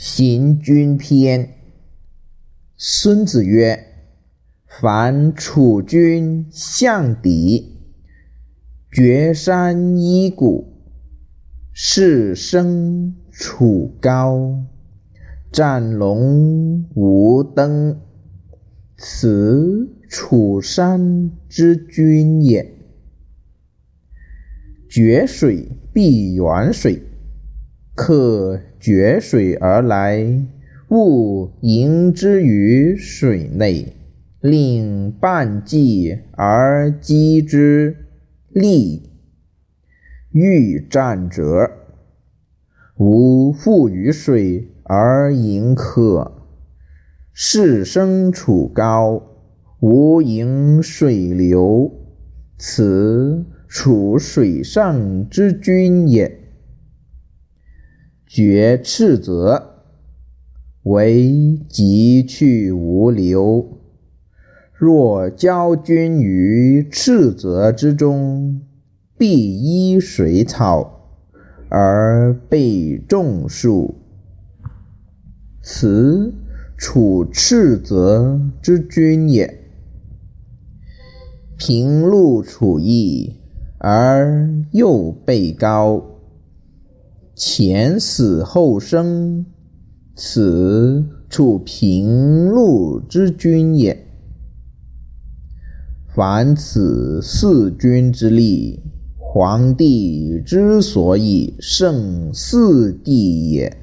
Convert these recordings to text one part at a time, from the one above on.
行军篇。孙子曰：“凡楚君向敌，绝山依谷，士生处高，战龙无登，此楚山之君也。决水必远水。”客绝水而来，勿迎之于水内，令半鲫而击之，利。欲战者，吾复于水而迎客。士生处高，吾迎水流，此处水上之君也。绝赤泽，为疾去无留。若交君于赤泽之中，必依水草而被众树，此处赤泽之君也。平陆处邑而又备高。前死后生，此处平陆之君也。凡此四君之力，皇帝之所以胜四帝也。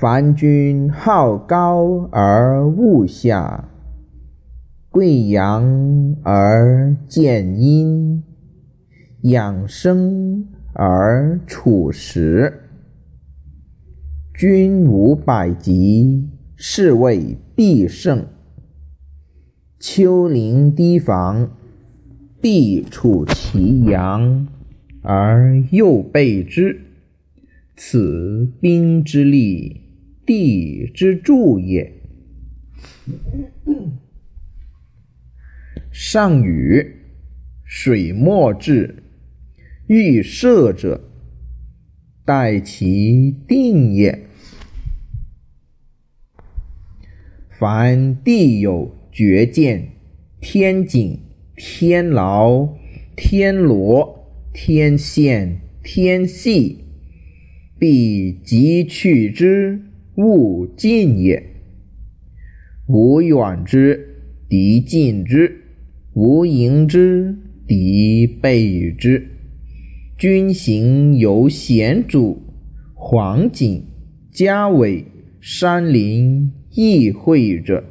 凡君好高而恶下，贵阳而贱阴，养生。而处时，君无百疾，是谓必胜。丘陵堤防，必处其阳而右备之，此兵之利，地之助也。上禹，水没至。欲射者，待其定也。凡地有绝剑、天井、天牢、天罗、天线、天隙，必急去之，勿近也。无远之，敌近之；无迎之，敌备之。军行由险阻，黄锦、嘉伟、山林易会者，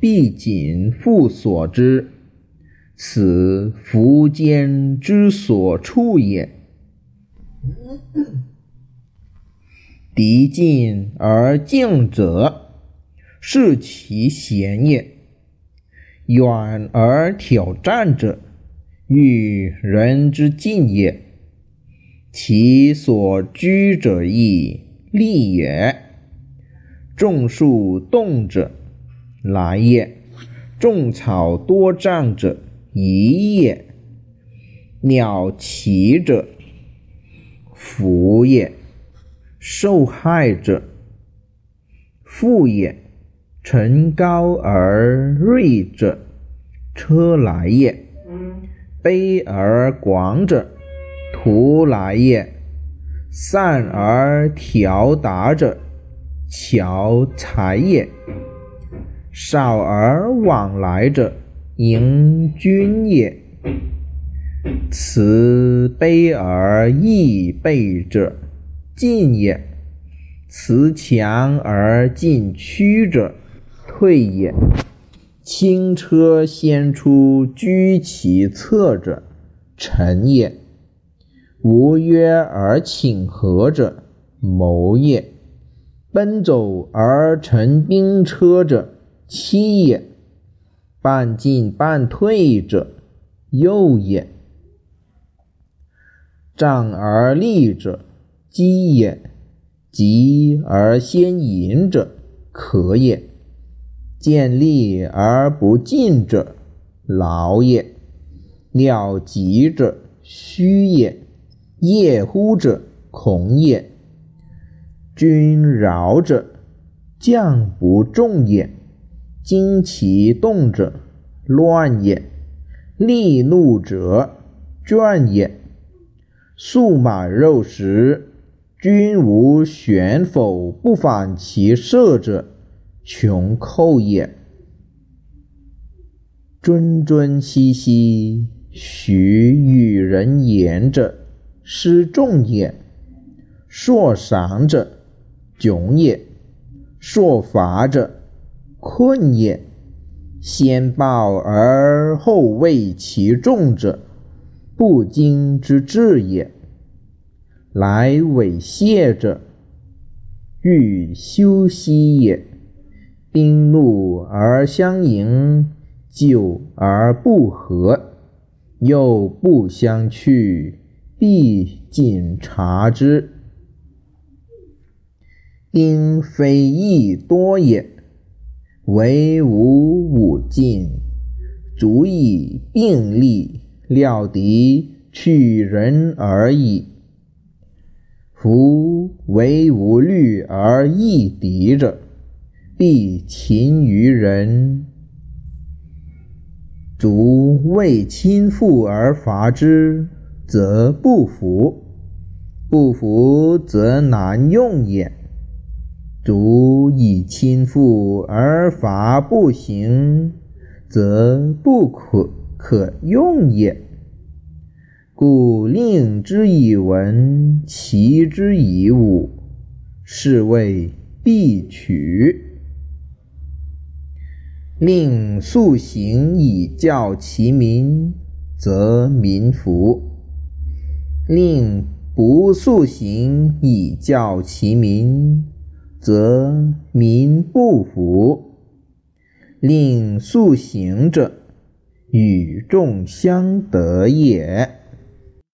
必谨复所之，此苻坚之所处也。敌近而敬者，是其贤也；远而挑战者，欲人之近也，其所居者亦利也。种树动者来也，种草多障者夷也。鸟齐者福也，受害者富也。臣高而锐者车来也。卑而广者，徒来也；散而调达者，巧才也；少而往来者，迎君也。辞卑而易备者，进也；辞强而进屈者，退也。轻车先出，居其侧者，臣也；无约而请和者，谋也；奔走而乘兵车者，欺也；半进半退者，右也；战而立者，击也；急而先迎者，可也。见利而不进者，劳也；鸟急者，虚也；夜乎者，恐也；君饶者，将不重也；惊其动者，乱也；利怒者，倦也。素马肉食，君无悬否不反其射者，穷寇也。谆谆兮兮，许与人言者，失众也；硕赏者，窘也；硕罚者，困也。先报而后畏其众者，不经之至也。来猥亵者，欲休息也。兵怒而相迎，久而不和，又不相去，必谨察之。兵非益多也，唯吾武尽，足以并力料敌，取人而已。夫唯吾虑而易敌者，必勤于人。卒为亲附而伐之，则不服；不服则难用也。卒以亲附而伐不行，则不可可用也。故令之以文，齐之以武，是谓必取。令素行以教其民，则民服；令不素行以教其民，则民不服，令素行者，与众相得也。